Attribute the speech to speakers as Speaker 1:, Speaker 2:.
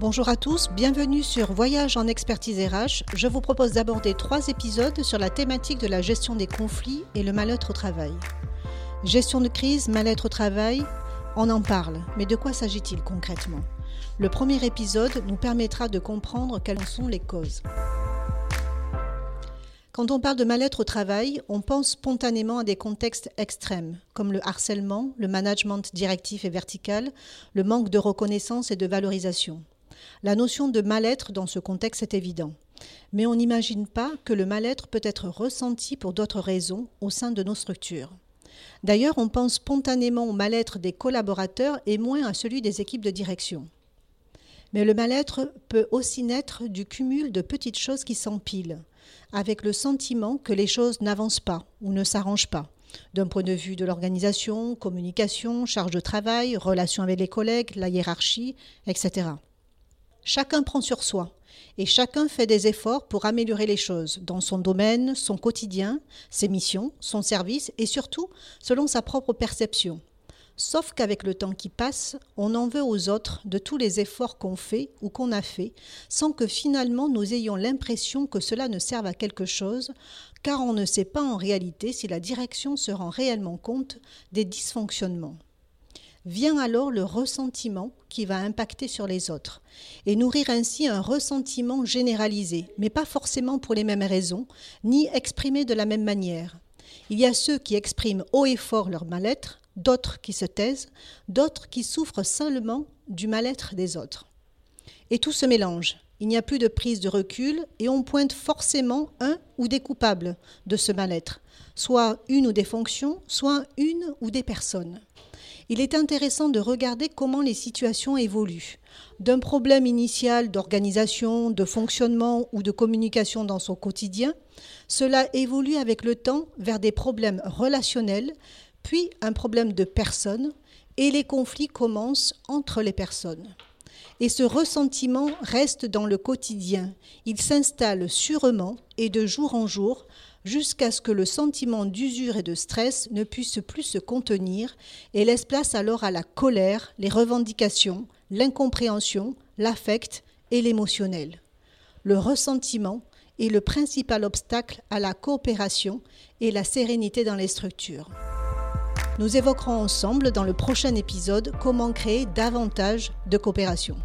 Speaker 1: Bonjour à tous, bienvenue sur Voyage en expertise RH. Je vous propose d'aborder trois épisodes sur la thématique de la gestion des conflits et le mal-être au travail. Gestion de crise, mal-être au travail, on en parle, mais de quoi s'agit-il concrètement? Le premier épisode nous permettra de comprendre quelles sont les causes. Quand on parle de mal-être au travail, on pense spontanément à des contextes extrêmes, comme le harcèlement, le management directif et vertical, le manque de reconnaissance et de valorisation. La notion de mal-être dans ce contexte est évident. Mais on n'imagine pas que le mal-être peut être ressenti pour d'autres raisons au sein de nos structures. D'ailleurs, on pense spontanément au mal-être des collaborateurs et moins à celui des équipes de direction. Mais le mal-être peut aussi naître du cumul de petites choses qui s'empilent, avec le sentiment que les choses n'avancent pas ou ne s'arrangent pas, d'un point de vue de l'organisation, communication, charge de travail, relations avec les collègues, la hiérarchie, etc. Chacun prend sur soi et chacun fait des efforts pour améliorer les choses dans son domaine, son quotidien, ses missions, son service et surtout selon sa propre perception. Sauf qu'avec le temps qui passe, on en veut aux autres de tous les efforts qu'on fait ou qu'on a fait, sans que finalement nous ayons l'impression que cela ne serve à quelque chose, car on ne sait pas en réalité si la direction se rend réellement compte des dysfonctionnements. Vient alors le ressentiment qui va impacter sur les autres, et nourrir ainsi un ressentiment généralisé, mais pas forcément pour les mêmes raisons, ni exprimé de la même manière. Il y a ceux qui expriment haut et fort leur mal-être, d'autres qui se taisent, d'autres qui souffrent seulement du mal-être des autres. Et tout se mélange. Il n'y a plus de prise de recul et on pointe forcément un ou des coupables de ce mal-être, soit une ou des fonctions, soit une ou des personnes. Il est intéressant de regarder comment les situations évoluent. D'un problème initial d'organisation, de fonctionnement ou de communication dans son quotidien, cela évolue avec le temps vers des problèmes relationnels puis un problème de personne, et les conflits commencent entre les personnes. Et ce ressentiment reste dans le quotidien. Il s'installe sûrement et de jour en jour jusqu'à ce que le sentiment d'usure et de stress ne puisse plus se contenir et laisse place alors à la colère, les revendications, l'incompréhension, l'affect et l'émotionnel. Le ressentiment est le principal obstacle à la coopération et la sérénité dans les structures. Nous évoquerons ensemble dans le prochain épisode comment créer davantage de coopération.